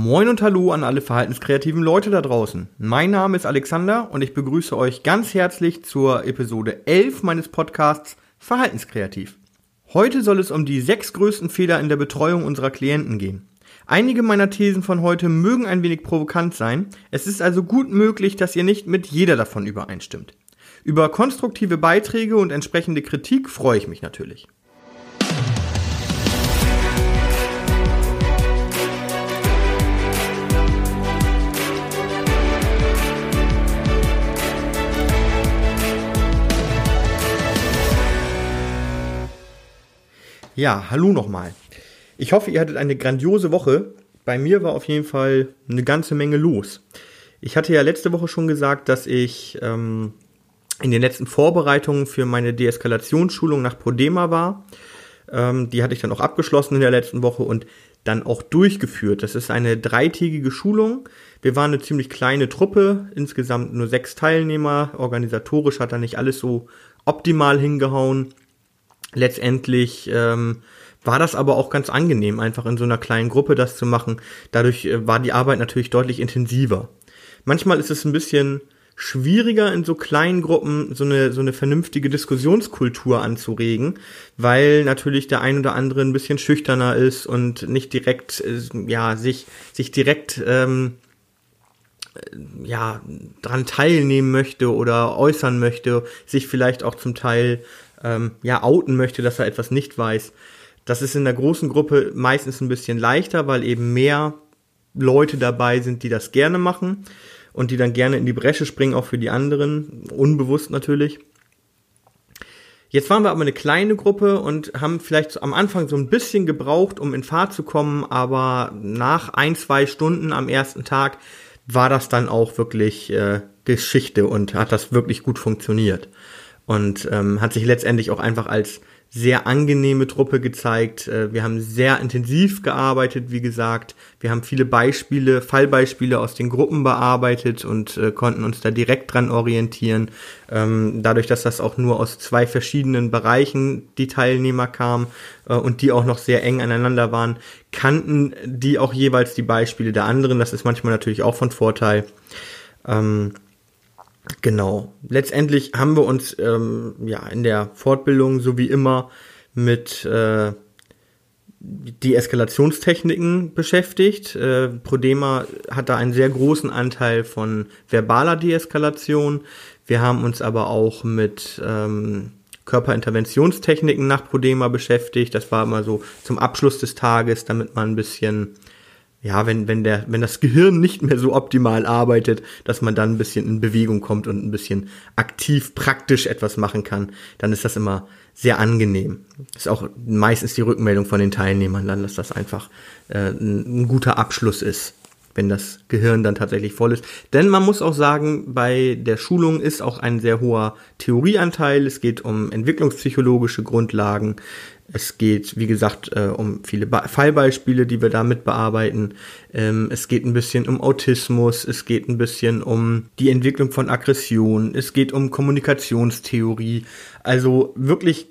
Moin und Hallo an alle verhaltenskreativen Leute da draußen. Mein Name ist Alexander und ich begrüße euch ganz herzlich zur Episode 11 meines Podcasts Verhaltenskreativ. Heute soll es um die sechs größten Fehler in der Betreuung unserer Klienten gehen. Einige meiner Thesen von heute mögen ein wenig provokant sein. Es ist also gut möglich, dass ihr nicht mit jeder davon übereinstimmt. Über konstruktive Beiträge und entsprechende Kritik freue ich mich natürlich. Ja, hallo nochmal. Ich hoffe, ihr hattet eine grandiose Woche. Bei mir war auf jeden Fall eine ganze Menge los. Ich hatte ja letzte Woche schon gesagt, dass ich ähm, in den letzten Vorbereitungen für meine Deeskalationsschulung nach Prodema war. Ähm, die hatte ich dann auch abgeschlossen in der letzten Woche und dann auch durchgeführt. Das ist eine dreitägige Schulung. Wir waren eine ziemlich kleine Truppe, insgesamt nur sechs Teilnehmer. Organisatorisch hat da nicht alles so optimal hingehauen. Letztendlich ähm, war das aber auch ganz angenehm, einfach in so einer kleinen Gruppe das zu machen. Dadurch äh, war die Arbeit natürlich deutlich intensiver. Manchmal ist es ein bisschen schwieriger in so kleinen Gruppen so eine so eine vernünftige Diskussionskultur anzuregen, weil natürlich der ein oder andere ein bisschen schüchterner ist und nicht direkt äh, ja sich sich direkt ähm, ja dran teilnehmen möchte oder äußern möchte, sich vielleicht auch zum Teil ähm, ja outen möchte, dass er etwas nicht weiß. Das ist in der großen Gruppe meistens ein bisschen leichter, weil eben mehr Leute dabei sind, die das gerne machen und die dann gerne in die Bresche springen, auch für die anderen, unbewusst natürlich. Jetzt waren wir aber eine kleine Gruppe und haben vielleicht am Anfang so ein bisschen gebraucht, um in Fahrt zu kommen, aber nach ein, zwei Stunden am ersten Tag war das dann auch wirklich äh, Geschichte und hat das wirklich gut funktioniert. Und ähm, hat sich letztendlich auch einfach als sehr angenehme Truppe gezeigt. Äh, wir haben sehr intensiv gearbeitet, wie gesagt. Wir haben viele Beispiele, Fallbeispiele aus den Gruppen bearbeitet und äh, konnten uns da direkt dran orientieren. Ähm, dadurch, dass das auch nur aus zwei verschiedenen Bereichen die Teilnehmer kamen äh, und die auch noch sehr eng aneinander waren, kannten die auch jeweils die Beispiele der anderen. Das ist manchmal natürlich auch von Vorteil. Ähm, Genau. Letztendlich haben wir uns ähm, ja in der Fortbildung so wie immer mit äh, die Eskalationstechniken beschäftigt. Äh, Prodema hat da einen sehr großen Anteil von verbaler Deeskalation. Wir haben uns aber auch mit ähm, Körperinterventionstechniken nach Prodema beschäftigt. Das war immer so zum Abschluss des Tages, damit man ein bisschen ja, wenn, wenn der, wenn das Gehirn nicht mehr so optimal arbeitet, dass man dann ein bisschen in Bewegung kommt und ein bisschen aktiv, praktisch etwas machen kann, dann ist das immer sehr angenehm. Ist auch meistens die Rückmeldung von den Teilnehmern dann, dass das einfach äh, ein, ein guter Abschluss ist wenn das Gehirn dann tatsächlich voll ist. Denn man muss auch sagen, bei der Schulung ist auch ein sehr hoher Theorieanteil. Es geht um entwicklungspsychologische Grundlagen. Es geht, wie gesagt, äh, um viele Be Fallbeispiele, die wir damit bearbeiten. Ähm, es geht ein bisschen um Autismus, es geht ein bisschen um die Entwicklung von Aggression, es geht um Kommunikationstheorie. Also wirklich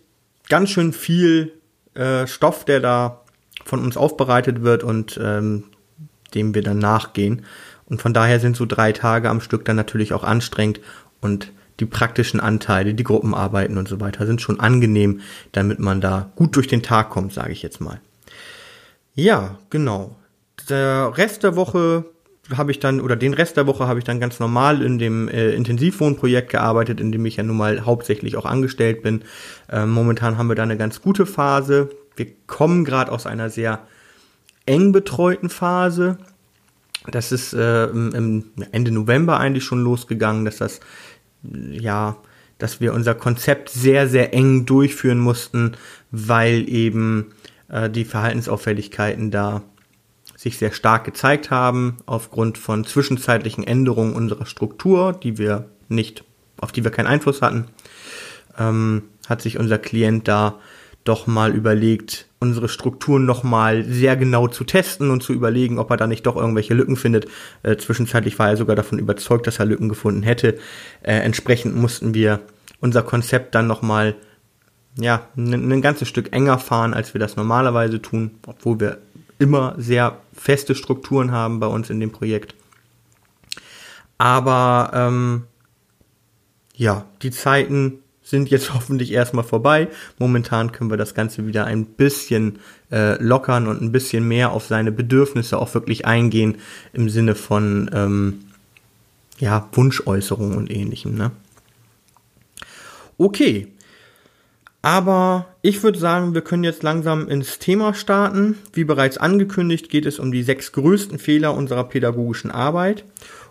ganz schön viel äh, Stoff, der da von uns aufbereitet wird und ähm, dem wir dann nachgehen. Und von daher sind so drei Tage am Stück dann natürlich auch anstrengend und die praktischen Anteile, die Gruppenarbeiten und so weiter sind schon angenehm, damit man da gut durch den Tag kommt, sage ich jetzt mal. Ja, genau. Der Rest der Woche habe ich dann, oder den Rest der Woche habe ich dann ganz normal in dem äh, Intensivwohnprojekt gearbeitet, in dem ich ja nun mal hauptsächlich auch angestellt bin. Äh, momentan haben wir da eine ganz gute Phase. Wir kommen gerade aus einer sehr eng betreuten Phase. Das ist äh, im Ende November eigentlich schon losgegangen, dass das ja, dass wir unser Konzept sehr, sehr eng durchführen mussten, weil eben äh, die Verhaltensauffälligkeiten da sich sehr stark gezeigt haben, aufgrund von zwischenzeitlichen Änderungen unserer Struktur, die wir nicht, auf die wir keinen Einfluss hatten, ähm, hat sich unser Klient da doch mal überlegt, unsere Strukturen noch mal sehr genau zu testen und zu überlegen, ob er da nicht doch irgendwelche Lücken findet. Äh, zwischenzeitlich war er sogar davon überzeugt, dass er Lücken gefunden hätte. Äh, entsprechend mussten wir unser Konzept dann noch mal ja, ein, ein ganzes Stück enger fahren, als wir das normalerweise tun, obwohl wir immer sehr feste Strukturen haben bei uns in dem Projekt. Aber ähm, ja, die Zeiten sind jetzt hoffentlich erstmal vorbei. Momentan können wir das Ganze wieder ein bisschen äh, lockern und ein bisschen mehr auf seine Bedürfnisse auch wirklich eingehen im Sinne von ähm, ja, Wunschäußerungen und ähnlichem. Ne? Okay, aber ich würde sagen, wir können jetzt langsam ins Thema starten. Wie bereits angekündigt, geht es um die sechs größten Fehler unserer pädagogischen Arbeit.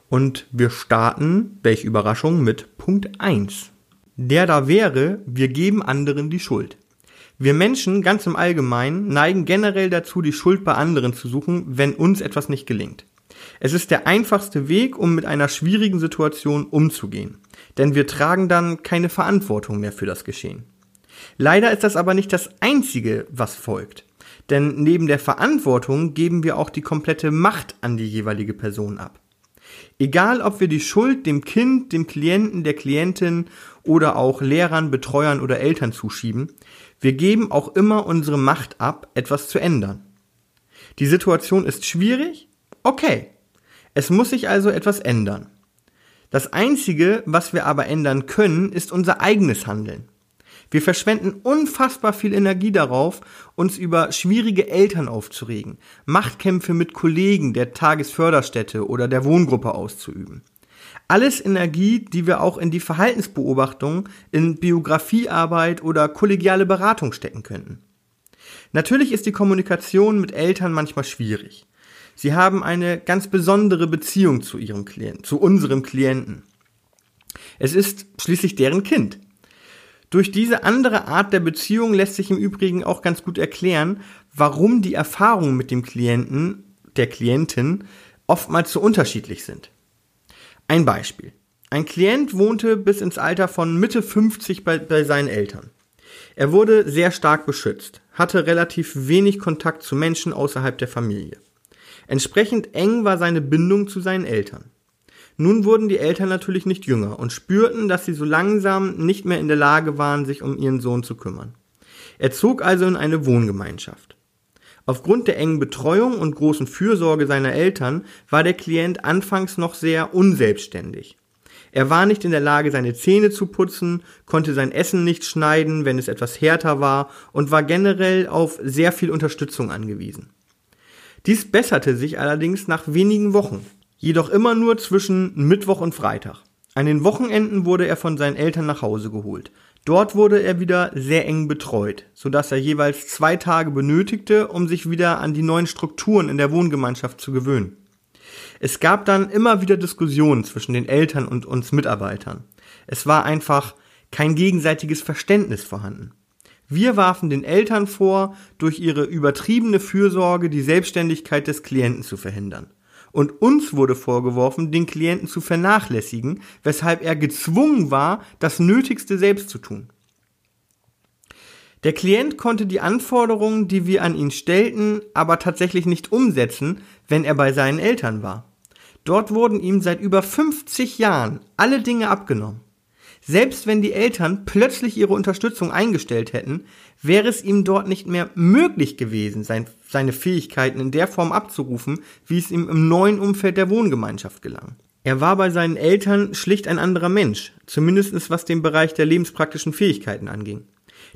Und wir starten, welche Überraschung, mit Punkt 1. Der da wäre, wir geben anderen die Schuld. Wir Menschen ganz im Allgemeinen neigen generell dazu, die Schuld bei anderen zu suchen, wenn uns etwas nicht gelingt. Es ist der einfachste Weg, um mit einer schwierigen Situation umzugehen, denn wir tragen dann keine Verantwortung mehr für das Geschehen. Leider ist das aber nicht das Einzige, was folgt, denn neben der Verantwortung geben wir auch die komplette Macht an die jeweilige Person ab. Egal, ob wir die Schuld dem Kind, dem Klienten, der Klientin oder auch Lehrern, Betreuern oder Eltern zuschieben, wir geben auch immer unsere Macht ab, etwas zu ändern. Die Situation ist schwierig? Okay. Es muss sich also etwas ändern. Das Einzige, was wir aber ändern können, ist unser eigenes Handeln. Wir verschwenden unfassbar viel Energie darauf, uns über schwierige Eltern aufzuregen, Machtkämpfe mit Kollegen der Tagesförderstätte oder der Wohngruppe auszuüben. Alles Energie, die wir auch in die Verhaltensbeobachtung, in Biografiearbeit oder kollegiale Beratung stecken könnten. Natürlich ist die Kommunikation mit Eltern manchmal schwierig. Sie haben eine ganz besondere Beziehung zu ihrem Klienten, zu unserem Klienten. Es ist schließlich deren Kind. Durch diese andere Art der Beziehung lässt sich im Übrigen auch ganz gut erklären, warum die Erfahrungen mit dem Klienten, der Klientin, oftmals so unterschiedlich sind. Ein Beispiel. Ein Klient wohnte bis ins Alter von Mitte 50 bei, bei seinen Eltern. Er wurde sehr stark beschützt, hatte relativ wenig Kontakt zu Menschen außerhalb der Familie. Entsprechend eng war seine Bindung zu seinen Eltern. Nun wurden die Eltern natürlich nicht jünger und spürten, dass sie so langsam nicht mehr in der Lage waren, sich um ihren Sohn zu kümmern. Er zog also in eine Wohngemeinschaft. Aufgrund der engen Betreuung und großen Fürsorge seiner Eltern war der Klient anfangs noch sehr unselbstständig. Er war nicht in der Lage, seine Zähne zu putzen, konnte sein Essen nicht schneiden, wenn es etwas härter war und war generell auf sehr viel Unterstützung angewiesen. Dies besserte sich allerdings nach wenigen Wochen jedoch immer nur zwischen Mittwoch und Freitag. An den Wochenenden wurde er von seinen Eltern nach Hause geholt. Dort wurde er wieder sehr eng betreut, so dass er jeweils zwei Tage benötigte, um sich wieder an die neuen Strukturen in der Wohngemeinschaft zu gewöhnen. Es gab dann immer wieder Diskussionen zwischen den Eltern und uns Mitarbeitern. Es war einfach kein gegenseitiges Verständnis vorhanden. Wir warfen den Eltern vor, durch ihre übertriebene Fürsorge die Selbstständigkeit des Klienten zu verhindern und uns wurde vorgeworfen, den Klienten zu vernachlässigen, weshalb er gezwungen war, das Nötigste selbst zu tun. Der Klient konnte die Anforderungen, die wir an ihn stellten, aber tatsächlich nicht umsetzen, wenn er bei seinen Eltern war. Dort wurden ihm seit über 50 Jahren alle Dinge abgenommen. Selbst wenn die Eltern plötzlich ihre Unterstützung eingestellt hätten, wäre es ihm dort nicht mehr möglich gewesen, sein, seine Fähigkeiten in der Form abzurufen, wie es ihm im neuen Umfeld der Wohngemeinschaft gelang. Er war bei seinen Eltern schlicht ein anderer Mensch, zumindest was den Bereich der lebenspraktischen Fähigkeiten anging.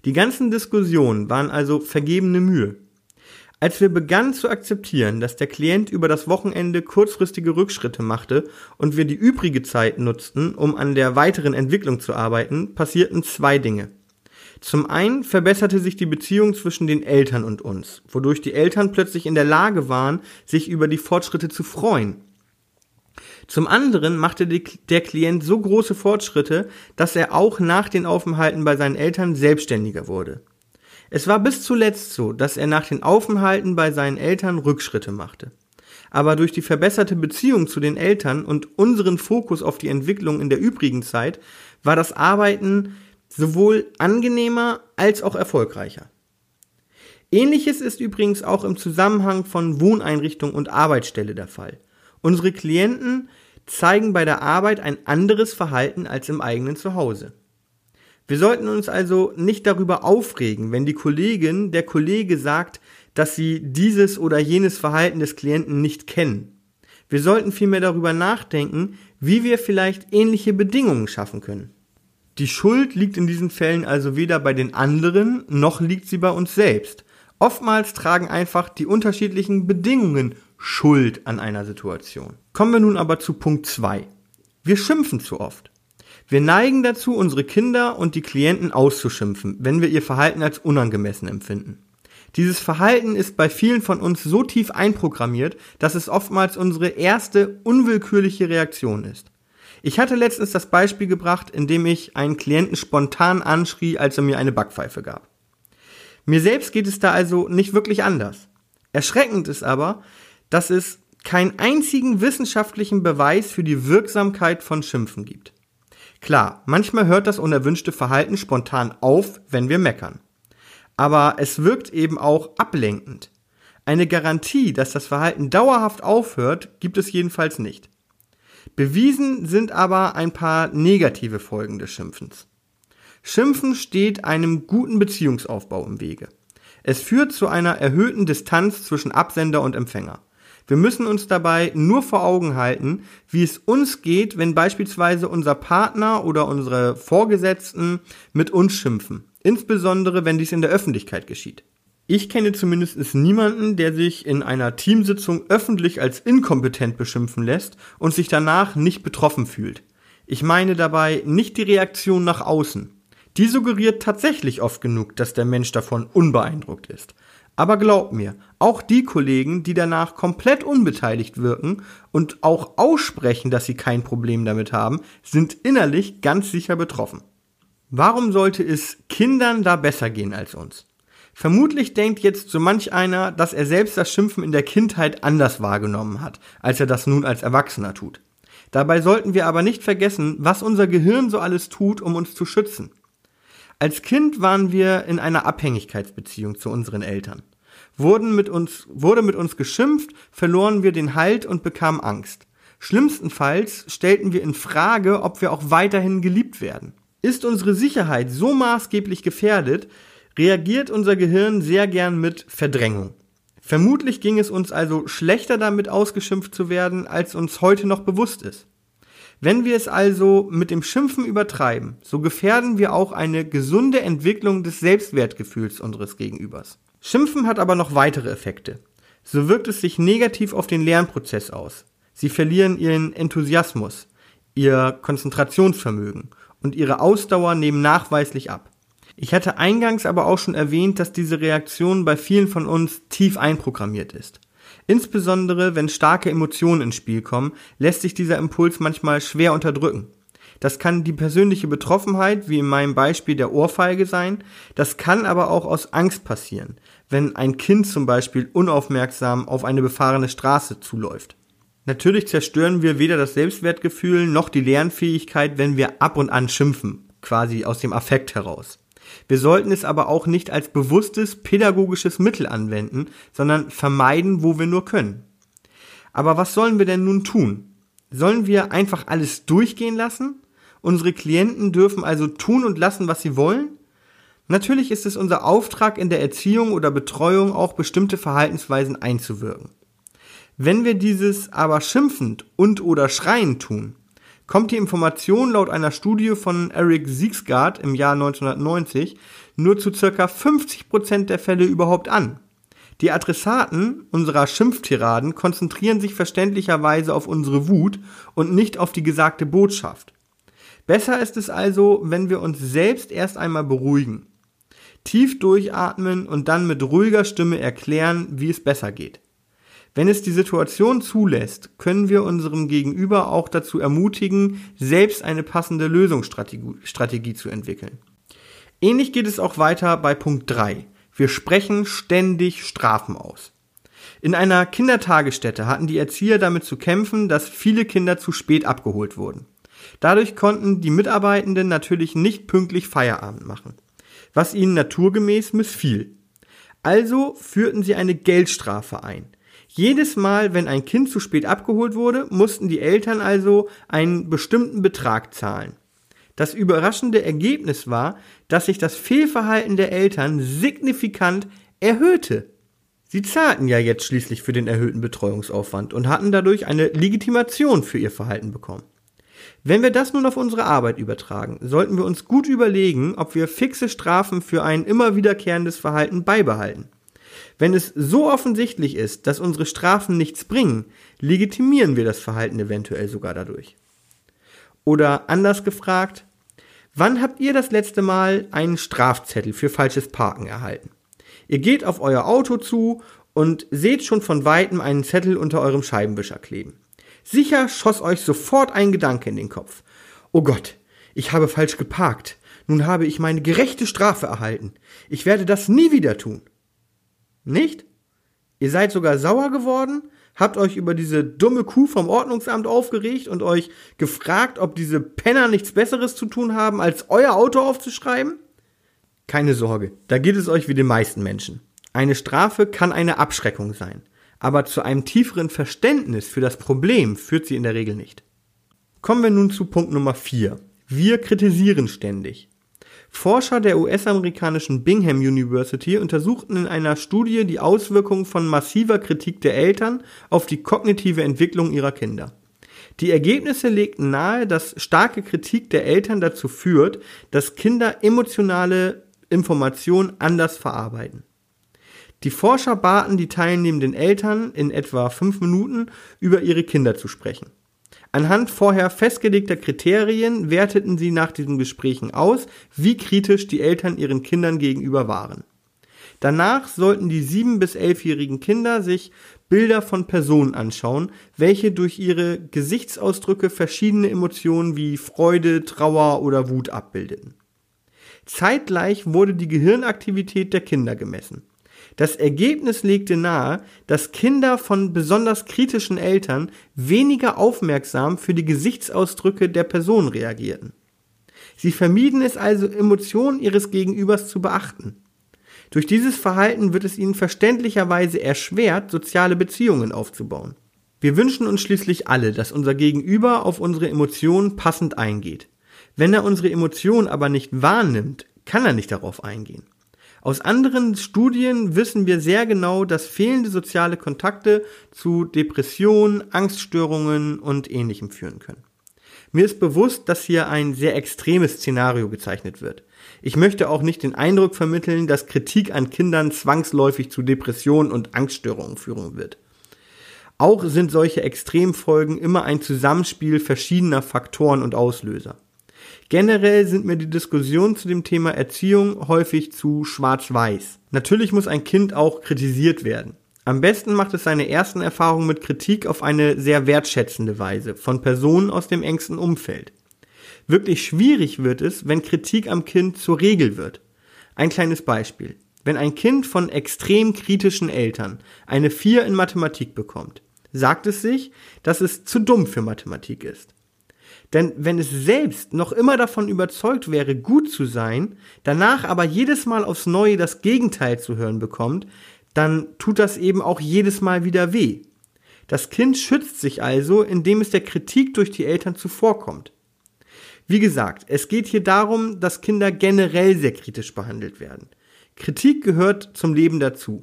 Die ganzen Diskussionen waren also vergebene Mühe. Als wir begannen zu akzeptieren, dass der Klient über das Wochenende kurzfristige Rückschritte machte und wir die übrige Zeit nutzten, um an der weiteren Entwicklung zu arbeiten, passierten zwei Dinge. Zum einen verbesserte sich die Beziehung zwischen den Eltern und uns, wodurch die Eltern plötzlich in der Lage waren, sich über die Fortschritte zu freuen. Zum anderen machte der Klient so große Fortschritte, dass er auch nach den Aufenthalten bei seinen Eltern selbstständiger wurde. Es war bis zuletzt so, dass er nach den Aufenthalten bei seinen Eltern Rückschritte machte. Aber durch die verbesserte Beziehung zu den Eltern und unseren Fokus auf die Entwicklung in der übrigen Zeit war das Arbeiten sowohl angenehmer als auch erfolgreicher. Ähnliches ist übrigens auch im Zusammenhang von Wohneinrichtung und Arbeitsstelle der Fall. Unsere Klienten zeigen bei der Arbeit ein anderes Verhalten als im eigenen Zuhause. Wir sollten uns also nicht darüber aufregen, wenn die Kollegin, der Kollege sagt, dass sie dieses oder jenes Verhalten des Klienten nicht kennen. Wir sollten vielmehr darüber nachdenken, wie wir vielleicht ähnliche Bedingungen schaffen können. Die Schuld liegt in diesen Fällen also weder bei den anderen, noch liegt sie bei uns selbst. Oftmals tragen einfach die unterschiedlichen Bedingungen Schuld an einer Situation. Kommen wir nun aber zu Punkt 2. Wir schimpfen zu oft. Wir neigen dazu, unsere Kinder und die Klienten auszuschimpfen, wenn wir ihr Verhalten als unangemessen empfinden. Dieses Verhalten ist bei vielen von uns so tief einprogrammiert, dass es oftmals unsere erste unwillkürliche Reaktion ist. Ich hatte letztens das Beispiel gebracht, in dem ich einen Klienten spontan anschrie, als er mir eine Backpfeife gab. Mir selbst geht es da also nicht wirklich anders. Erschreckend ist aber, dass es keinen einzigen wissenschaftlichen Beweis für die Wirksamkeit von Schimpfen gibt. Klar, manchmal hört das unerwünschte Verhalten spontan auf, wenn wir meckern. Aber es wirkt eben auch ablenkend. Eine Garantie, dass das Verhalten dauerhaft aufhört, gibt es jedenfalls nicht. Bewiesen sind aber ein paar negative Folgen des Schimpfens. Schimpfen steht einem guten Beziehungsaufbau im Wege. Es führt zu einer erhöhten Distanz zwischen Absender und Empfänger. Wir müssen uns dabei nur vor Augen halten, wie es uns geht, wenn beispielsweise unser Partner oder unsere Vorgesetzten mit uns schimpfen, insbesondere wenn dies in der Öffentlichkeit geschieht. Ich kenne zumindest niemanden, der sich in einer Teamsitzung öffentlich als inkompetent beschimpfen lässt und sich danach nicht betroffen fühlt. Ich meine dabei nicht die Reaktion nach außen. Die suggeriert tatsächlich oft genug, dass der Mensch davon unbeeindruckt ist. Aber glaub mir, auch die Kollegen, die danach komplett unbeteiligt wirken und auch aussprechen, dass sie kein Problem damit haben, sind innerlich ganz sicher betroffen. Warum sollte es Kindern da besser gehen als uns? Vermutlich denkt jetzt so manch einer, dass er selbst das Schimpfen in der Kindheit anders wahrgenommen hat, als er das nun als Erwachsener tut. Dabei sollten wir aber nicht vergessen, was unser Gehirn so alles tut, um uns zu schützen. Als Kind waren wir in einer Abhängigkeitsbeziehung zu unseren Eltern wurden mit uns, wurde mit uns geschimpft, verloren wir den Halt und bekamen Angst. Schlimmstenfalls stellten wir in Frage, ob wir auch weiterhin geliebt werden. Ist unsere Sicherheit so maßgeblich gefährdet, reagiert unser Gehirn sehr gern mit Verdrängung. Vermutlich ging es uns also schlechter damit ausgeschimpft zu werden, als uns heute noch bewusst ist. Wenn wir es also mit dem Schimpfen übertreiben, so gefährden wir auch eine gesunde Entwicklung des Selbstwertgefühls unseres Gegenübers. Schimpfen hat aber noch weitere Effekte. So wirkt es sich negativ auf den Lernprozess aus. Sie verlieren ihren Enthusiasmus, ihr Konzentrationsvermögen und ihre Ausdauer nehmen nachweislich ab. Ich hatte eingangs aber auch schon erwähnt, dass diese Reaktion bei vielen von uns tief einprogrammiert ist. Insbesondere wenn starke Emotionen ins Spiel kommen, lässt sich dieser Impuls manchmal schwer unterdrücken. Das kann die persönliche Betroffenheit, wie in meinem Beispiel der Ohrfeige sein, das kann aber auch aus Angst passieren, wenn ein Kind zum Beispiel unaufmerksam auf eine befahrene Straße zuläuft. Natürlich zerstören wir weder das Selbstwertgefühl noch die Lernfähigkeit, wenn wir ab und an schimpfen, quasi aus dem Affekt heraus. Wir sollten es aber auch nicht als bewusstes pädagogisches Mittel anwenden, sondern vermeiden, wo wir nur können. Aber was sollen wir denn nun tun? Sollen wir einfach alles durchgehen lassen? Unsere Klienten dürfen also tun und lassen, was sie wollen. Natürlich ist es unser Auftrag in der Erziehung oder Betreuung auch bestimmte Verhaltensweisen einzuwirken. Wenn wir dieses aber schimpfend und oder schreiend tun, kommt die Information laut einer Studie von Eric Siegsgaard im Jahr 1990 nur zu circa 50% der Fälle überhaupt an. Die Adressaten unserer Schimpftiraden konzentrieren sich verständlicherweise auf unsere Wut und nicht auf die gesagte Botschaft. Besser ist es also, wenn wir uns selbst erst einmal beruhigen, tief durchatmen und dann mit ruhiger Stimme erklären, wie es besser geht. Wenn es die Situation zulässt, können wir unserem Gegenüber auch dazu ermutigen, selbst eine passende Lösungsstrategie zu entwickeln. Ähnlich geht es auch weiter bei Punkt 3. Wir sprechen ständig Strafen aus. In einer Kindertagesstätte hatten die Erzieher damit zu kämpfen, dass viele Kinder zu spät abgeholt wurden. Dadurch konnten die Mitarbeitenden natürlich nicht pünktlich Feierabend machen, was ihnen naturgemäß missfiel. Also führten sie eine Geldstrafe ein. Jedes Mal, wenn ein Kind zu spät abgeholt wurde, mussten die Eltern also einen bestimmten Betrag zahlen. Das überraschende Ergebnis war, dass sich das Fehlverhalten der Eltern signifikant erhöhte. Sie zahlten ja jetzt schließlich für den erhöhten Betreuungsaufwand und hatten dadurch eine Legitimation für ihr Verhalten bekommen. Wenn wir das nun auf unsere Arbeit übertragen, sollten wir uns gut überlegen, ob wir fixe Strafen für ein immer wiederkehrendes Verhalten beibehalten. Wenn es so offensichtlich ist, dass unsere Strafen nichts bringen, legitimieren wir das Verhalten eventuell sogar dadurch. Oder anders gefragt, wann habt ihr das letzte Mal einen Strafzettel für falsches Parken erhalten? Ihr geht auf euer Auto zu und seht schon von weitem einen Zettel unter eurem Scheibenwischer kleben. Sicher schoss euch sofort ein Gedanke in den Kopf. Oh Gott, ich habe falsch geparkt. Nun habe ich meine gerechte Strafe erhalten. Ich werde das nie wieder tun. Nicht? Ihr seid sogar sauer geworden, habt euch über diese dumme Kuh vom Ordnungsamt aufgeregt und euch gefragt, ob diese Penner nichts Besseres zu tun haben, als euer Auto aufzuschreiben? Keine Sorge, da geht es euch wie den meisten Menschen. Eine Strafe kann eine Abschreckung sein aber zu einem tieferen Verständnis für das Problem führt sie in der Regel nicht. Kommen wir nun zu Punkt Nummer 4. Wir kritisieren ständig. Forscher der US-amerikanischen Bingham University untersuchten in einer Studie die Auswirkungen von massiver Kritik der Eltern auf die kognitive Entwicklung ihrer Kinder. Die Ergebnisse legten nahe, dass starke Kritik der Eltern dazu führt, dass Kinder emotionale Informationen anders verarbeiten. Die Forscher baten die teilnehmenden Eltern in etwa fünf Minuten über ihre Kinder zu sprechen. Anhand vorher festgelegter Kriterien werteten sie nach diesen Gesprächen aus, wie kritisch die Eltern ihren Kindern gegenüber waren. Danach sollten die sieben bis elfjährigen Kinder sich Bilder von Personen anschauen, welche durch ihre Gesichtsausdrücke verschiedene Emotionen wie Freude, Trauer oder Wut abbildeten. Zeitgleich wurde die Gehirnaktivität der Kinder gemessen. Das Ergebnis legte nahe, dass Kinder von besonders kritischen Eltern weniger aufmerksam für die Gesichtsausdrücke der Person reagierten. Sie vermieden es also, Emotionen ihres Gegenübers zu beachten. Durch dieses Verhalten wird es ihnen verständlicherweise erschwert, soziale Beziehungen aufzubauen. Wir wünschen uns schließlich alle, dass unser Gegenüber auf unsere Emotionen passend eingeht. Wenn er unsere Emotionen aber nicht wahrnimmt, kann er nicht darauf eingehen. Aus anderen Studien wissen wir sehr genau, dass fehlende soziale Kontakte zu Depressionen, Angststörungen und ähnlichem führen können. Mir ist bewusst, dass hier ein sehr extremes Szenario gezeichnet wird. Ich möchte auch nicht den Eindruck vermitteln, dass Kritik an Kindern zwangsläufig zu Depressionen und Angststörungen führen wird. Auch sind solche Extremfolgen immer ein Zusammenspiel verschiedener Faktoren und Auslöser. Generell sind mir die Diskussionen zu dem Thema Erziehung häufig zu schwarz-weiß. Natürlich muss ein Kind auch kritisiert werden. Am besten macht es seine ersten Erfahrungen mit Kritik auf eine sehr wertschätzende Weise von Personen aus dem engsten Umfeld. Wirklich schwierig wird es, wenn Kritik am Kind zur Regel wird. Ein kleines Beispiel. Wenn ein Kind von extrem kritischen Eltern eine 4 in Mathematik bekommt, sagt es sich, dass es zu dumm für Mathematik ist. Denn wenn es selbst noch immer davon überzeugt wäre, gut zu sein, danach aber jedes Mal aufs Neue das Gegenteil zu hören bekommt, dann tut das eben auch jedes Mal wieder weh. Das Kind schützt sich also, indem es der Kritik durch die Eltern zuvorkommt. Wie gesagt, es geht hier darum, dass Kinder generell sehr kritisch behandelt werden. Kritik gehört zum Leben dazu.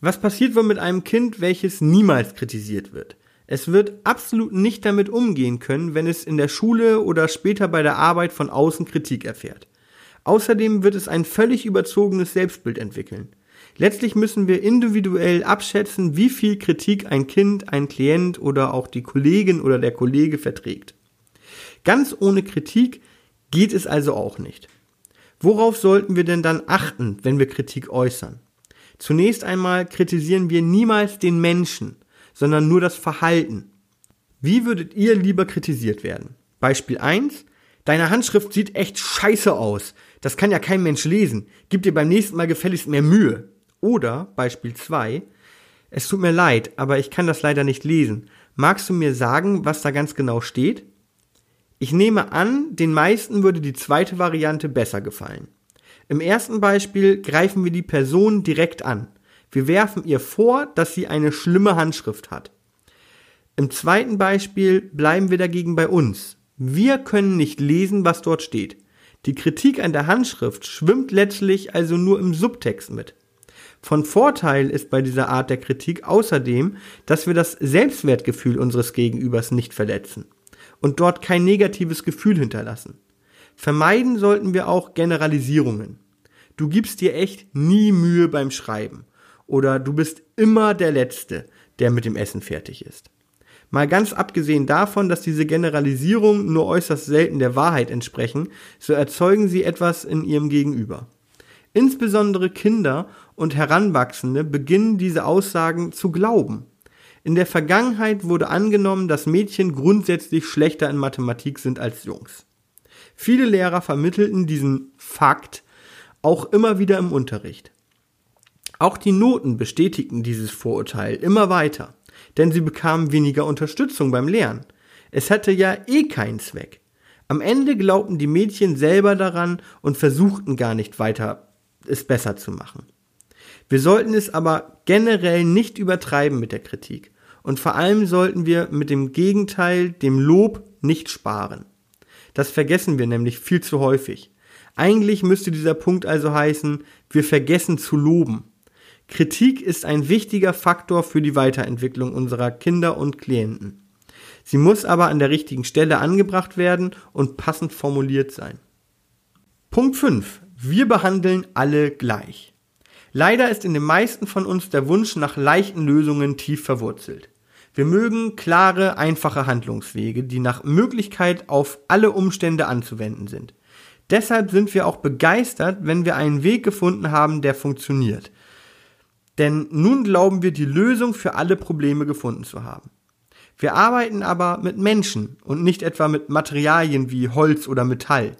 Was passiert wohl mit einem Kind, welches niemals kritisiert wird? Es wird absolut nicht damit umgehen können, wenn es in der Schule oder später bei der Arbeit von außen Kritik erfährt. Außerdem wird es ein völlig überzogenes Selbstbild entwickeln. Letztlich müssen wir individuell abschätzen, wie viel Kritik ein Kind, ein Klient oder auch die Kollegin oder der Kollege verträgt. Ganz ohne Kritik geht es also auch nicht. Worauf sollten wir denn dann achten, wenn wir Kritik äußern? Zunächst einmal kritisieren wir niemals den Menschen, sondern nur das Verhalten. Wie würdet ihr lieber kritisiert werden? Beispiel 1. Deine Handschrift sieht echt scheiße aus. Das kann ja kein Mensch lesen. Gib dir beim nächsten Mal gefälligst mehr Mühe. Oder Beispiel 2. Es tut mir leid, aber ich kann das leider nicht lesen. Magst du mir sagen, was da ganz genau steht? Ich nehme an, den meisten würde die zweite Variante besser gefallen. Im ersten Beispiel greifen wir die Person direkt an. Wir werfen ihr vor, dass sie eine schlimme Handschrift hat. Im zweiten Beispiel bleiben wir dagegen bei uns. Wir können nicht lesen, was dort steht. Die Kritik an der Handschrift schwimmt letztlich also nur im Subtext mit. Von Vorteil ist bei dieser Art der Kritik außerdem, dass wir das Selbstwertgefühl unseres Gegenübers nicht verletzen und dort kein negatives Gefühl hinterlassen. Vermeiden sollten wir auch Generalisierungen. Du gibst dir echt nie Mühe beim Schreiben oder du bist immer der Letzte, der mit dem Essen fertig ist. Mal ganz abgesehen davon, dass diese Generalisierungen nur äußerst selten der Wahrheit entsprechen, so erzeugen sie etwas in ihrem Gegenüber. Insbesondere Kinder und Heranwachsende beginnen diese Aussagen zu glauben. In der Vergangenheit wurde angenommen, dass Mädchen grundsätzlich schlechter in Mathematik sind als Jungs. Viele Lehrer vermittelten diesen Fakt auch immer wieder im Unterricht. Auch die Noten bestätigten dieses Vorurteil immer weiter, denn sie bekamen weniger Unterstützung beim Lernen. Es hatte ja eh keinen Zweck. Am Ende glaubten die Mädchen selber daran und versuchten gar nicht weiter es besser zu machen. Wir sollten es aber generell nicht übertreiben mit der Kritik. Und vor allem sollten wir mit dem Gegenteil, dem Lob, nicht sparen. Das vergessen wir nämlich viel zu häufig. Eigentlich müsste dieser Punkt also heißen, wir vergessen zu loben. Kritik ist ein wichtiger Faktor für die Weiterentwicklung unserer Kinder und Klienten. Sie muss aber an der richtigen Stelle angebracht werden und passend formuliert sein. Punkt 5. Wir behandeln alle gleich. Leider ist in den meisten von uns der Wunsch nach leichten Lösungen tief verwurzelt. Wir mögen klare, einfache Handlungswege, die nach Möglichkeit auf alle Umstände anzuwenden sind. Deshalb sind wir auch begeistert, wenn wir einen Weg gefunden haben, der funktioniert. Denn nun glauben wir, die Lösung für alle Probleme gefunden zu haben. Wir arbeiten aber mit Menschen und nicht etwa mit Materialien wie Holz oder Metall.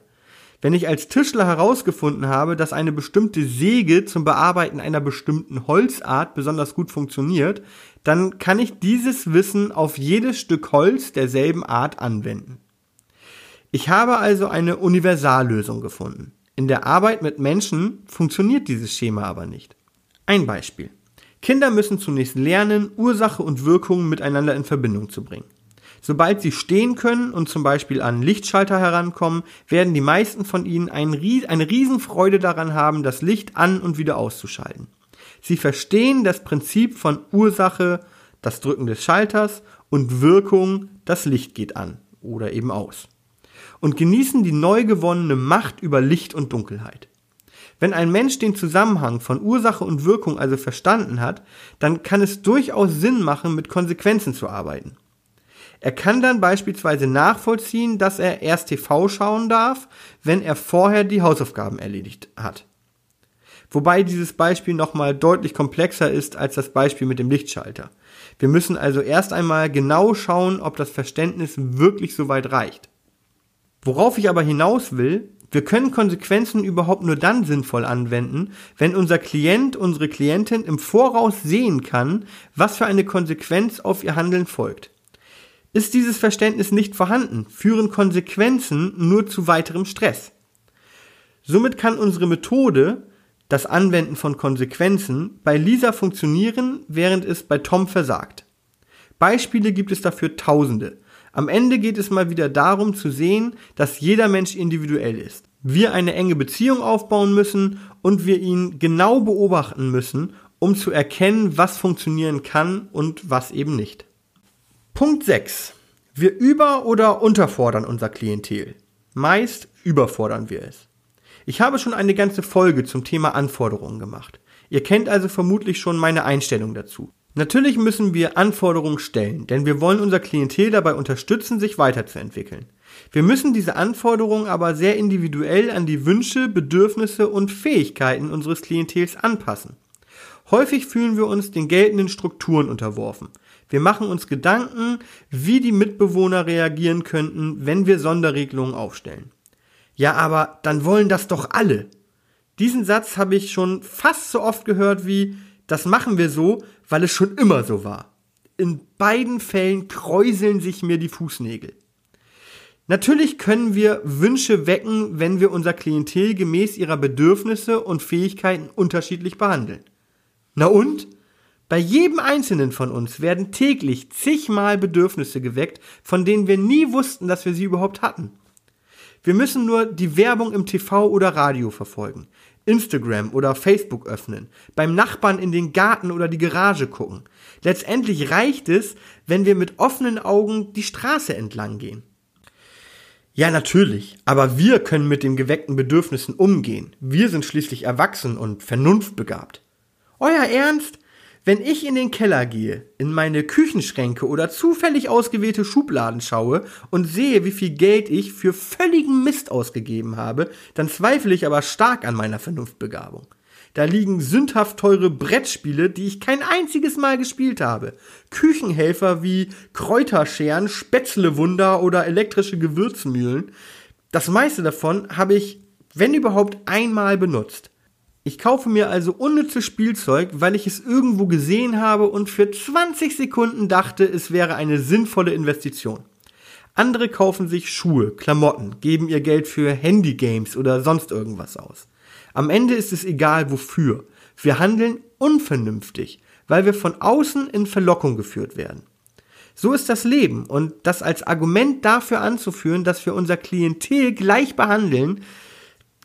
Wenn ich als Tischler herausgefunden habe, dass eine bestimmte Säge zum Bearbeiten einer bestimmten Holzart besonders gut funktioniert, dann kann ich dieses Wissen auf jedes Stück Holz derselben Art anwenden. Ich habe also eine Universallösung gefunden. In der Arbeit mit Menschen funktioniert dieses Schema aber nicht. Ein Beispiel. Kinder müssen zunächst lernen, Ursache und Wirkung miteinander in Verbindung zu bringen. Sobald sie stehen können und zum Beispiel an Lichtschalter herankommen, werden die meisten von ihnen eine Riesenfreude daran haben, das Licht an und wieder auszuschalten. Sie verstehen das Prinzip von Ursache, das Drücken des Schalters und Wirkung, das Licht geht an oder eben aus. Und genießen die neu gewonnene Macht über Licht und Dunkelheit. Wenn ein Mensch den Zusammenhang von Ursache und Wirkung also verstanden hat, dann kann es durchaus Sinn machen, mit Konsequenzen zu arbeiten. Er kann dann beispielsweise nachvollziehen, dass er erst TV schauen darf, wenn er vorher die Hausaufgaben erledigt hat. Wobei dieses Beispiel nochmal deutlich komplexer ist als das Beispiel mit dem Lichtschalter. Wir müssen also erst einmal genau schauen, ob das Verständnis wirklich so weit reicht. Worauf ich aber hinaus will, wir können Konsequenzen überhaupt nur dann sinnvoll anwenden, wenn unser Klient, unsere Klientin im Voraus sehen kann, was für eine Konsequenz auf ihr Handeln folgt. Ist dieses Verständnis nicht vorhanden, führen Konsequenzen nur zu weiterem Stress. Somit kann unsere Methode, das Anwenden von Konsequenzen, bei Lisa funktionieren, während es bei Tom versagt. Beispiele gibt es dafür tausende. Am Ende geht es mal wieder darum zu sehen, dass jeder Mensch individuell ist. Wir eine enge Beziehung aufbauen müssen und wir ihn genau beobachten müssen, um zu erkennen, was funktionieren kann und was eben nicht. Punkt 6. Wir über- oder unterfordern unser Klientel. Meist überfordern wir es. Ich habe schon eine ganze Folge zum Thema Anforderungen gemacht. Ihr kennt also vermutlich schon meine Einstellung dazu. Natürlich müssen wir Anforderungen stellen, denn wir wollen unser Klientel dabei unterstützen, sich weiterzuentwickeln. Wir müssen diese Anforderungen aber sehr individuell an die Wünsche, Bedürfnisse und Fähigkeiten unseres Klientels anpassen. Häufig fühlen wir uns den geltenden Strukturen unterworfen. Wir machen uns Gedanken, wie die Mitbewohner reagieren könnten, wenn wir Sonderregelungen aufstellen. Ja, aber dann wollen das doch alle. Diesen Satz habe ich schon fast so oft gehört wie, das machen wir so, weil es schon immer so war. In beiden Fällen kräuseln sich mir die Fußnägel. Natürlich können wir Wünsche wecken, wenn wir unser Klientel gemäß ihrer Bedürfnisse und Fähigkeiten unterschiedlich behandeln. Na und? Bei jedem einzelnen von uns werden täglich zigmal Bedürfnisse geweckt, von denen wir nie wussten, dass wir sie überhaupt hatten. Wir müssen nur die Werbung im TV oder Radio verfolgen, Instagram oder Facebook öffnen, beim Nachbarn in den Garten oder die Garage gucken. Letztendlich reicht es, wenn wir mit offenen Augen die Straße entlang gehen. Ja, natürlich, aber wir können mit den geweckten Bedürfnissen umgehen. Wir sind schließlich erwachsen und vernunftbegabt. Euer Ernst? Wenn ich in den Keller gehe, in meine Küchenschränke oder zufällig ausgewählte Schubladen schaue und sehe, wie viel Geld ich für völligen Mist ausgegeben habe, dann zweifle ich aber stark an meiner Vernunftbegabung. Da liegen sündhaft teure Brettspiele, die ich kein einziges Mal gespielt habe. Küchenhelfer wie Kräuterscheren, Spätzlewunder oder elektrische Gewürzmühlen. Das meiste davon habe ich, wenn überhaupt, einmal benutzt. Ich kaufe mir also unnützes Spielzeug, weil ich es irgendwo gesehen habe und für 20 Sekunden dachte, es wäre eine sinnvolle Investition. Andere kaufen sich Schuhe, Klamotten, geben ihr Geld für Handygames oder sonst irgendwas aus. Am Ende ist es egal wofür. Wir handeln unvernünftig, weil wir von außen in Verlockung geführt werden. So ist das Leben und das als Argument dafür anzuführen, dass wir unser Klientel gleich behandeln,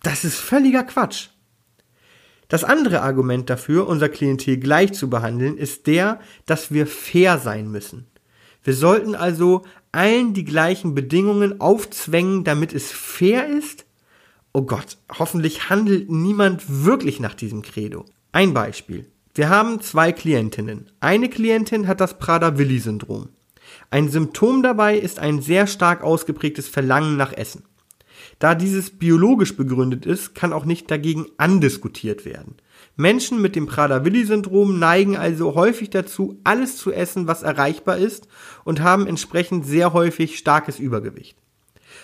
das ist völliger Quatsch. Das andere Argument dafür, unser Klientel gleich zu behandeln, ist der, dass wir fair sein müssen. Wir sollten also allen die gleichen Bedingungen aufzwängen, damit es fair ist? Oh Gott, hoffentlich handelt niemand wirklich nach diesem Credo. Ein Beispiel. Wir haben zwei Klientinnen. Eine Klientin hat das Prader-Willi-Syndrom. Ein Symptom dabei ist ein sehr stark ausgeprägtes Verlangen nach Essen. Da dieses biologisch begründet ist, kann auch nicht dagegen andiskutiert werden. Menschen mit dem Prader-Willi-Syndrom neigen also häufig dazu, alles zu essen, was erreichbar ist und haben entsprechend sehr häufig starkes Übergewicht.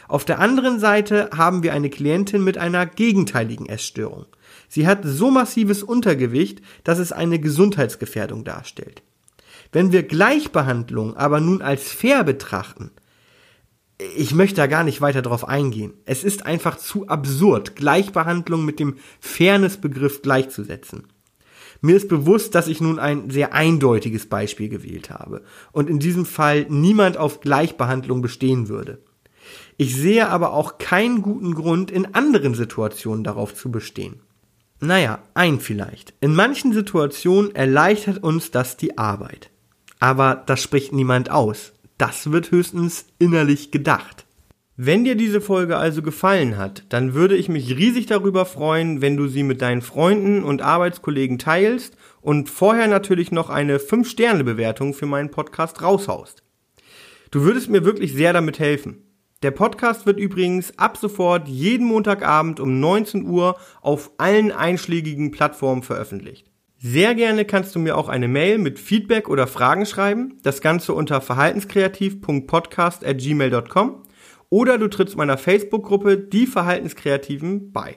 Auf der anderen Seite haben wir eine Klientin mit einer gegenteiligen Essstörung. Sie hat so massives Untergewicht, dass es eine Gesundheitsgefährdung darstellt. Wenn wir Gleichbehandlung aber nun als fair betrachten, ich möchte da gar nicht weiter drauf eingehen. Es ist einfach zu absurd, Gleichbehandlung mit dem Fairness-Begriff gleichzusetzen. Mir ist bewusst, dass ich nun ein sehr eindeutiges Beispiel gewählt habe und in diesem Fall niemand auf Gleichbehandlung bestehen würde. Ich sehe aber auch keinen guten Grund, in anderen Situationen darauf zu bestehen. Naja, ein vielleicht. In manchen Situationen erleichtert uns das die Arbeit. Aber das spricht niemand aus. Das wird höchstens innerlich gedacht. Wenn dir diese Folge also gefallen hat, dann würde ich mich riesig darüber freuen, wenn du sie mit deinen Freunden und Arbeitskollegen teilst und vorher natürlich noch eine 5-Sterne-Bewertung für meinen Podcast raushaust. Du würdest mir wirklich sehr damit helfen. Der Podcast wird übrigens ab sofort jeden Montagabend um 19 Uhr auf allen einschlägigen Plattformen veröffentlicht. Sehr gerne kannst du mir auch eine Mail mit Feedback oder Fragen schreiben. Das Ganze unter verhaltenskreativ.podcast@gmail.com oder du trittst meiner Facebook-Gruppe Die Verhaltenskreativen bei.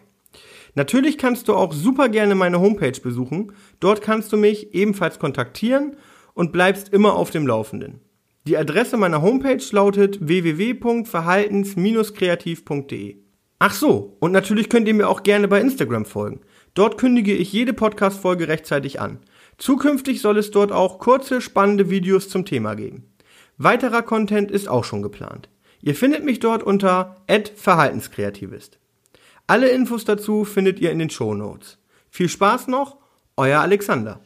Natürlich kannst du auch super gerne meine Homepage besuchen. Dort kannst du mich ebenfalls kontaktieren und bleibst immer auf dem Laufenden. Die Adresse meiner Homepage lautet www.verhaltens-kreativ.de. Ach so, und natürlich könnt ihr mir auch gerne bei Instagram folgen. Dort kündige ich jede Podcast-Folge rechtzeitig an. Zukünftig soll es dort auch kurze, spannende Videos zum Thema geben. Weiterer Content ist auch schon geplant. Ihr findet mich dort unter @verhaltenskreativist. Alle Infos dazu findet ihr in den Show Notes. Viel Spaß noch, euer Alexander.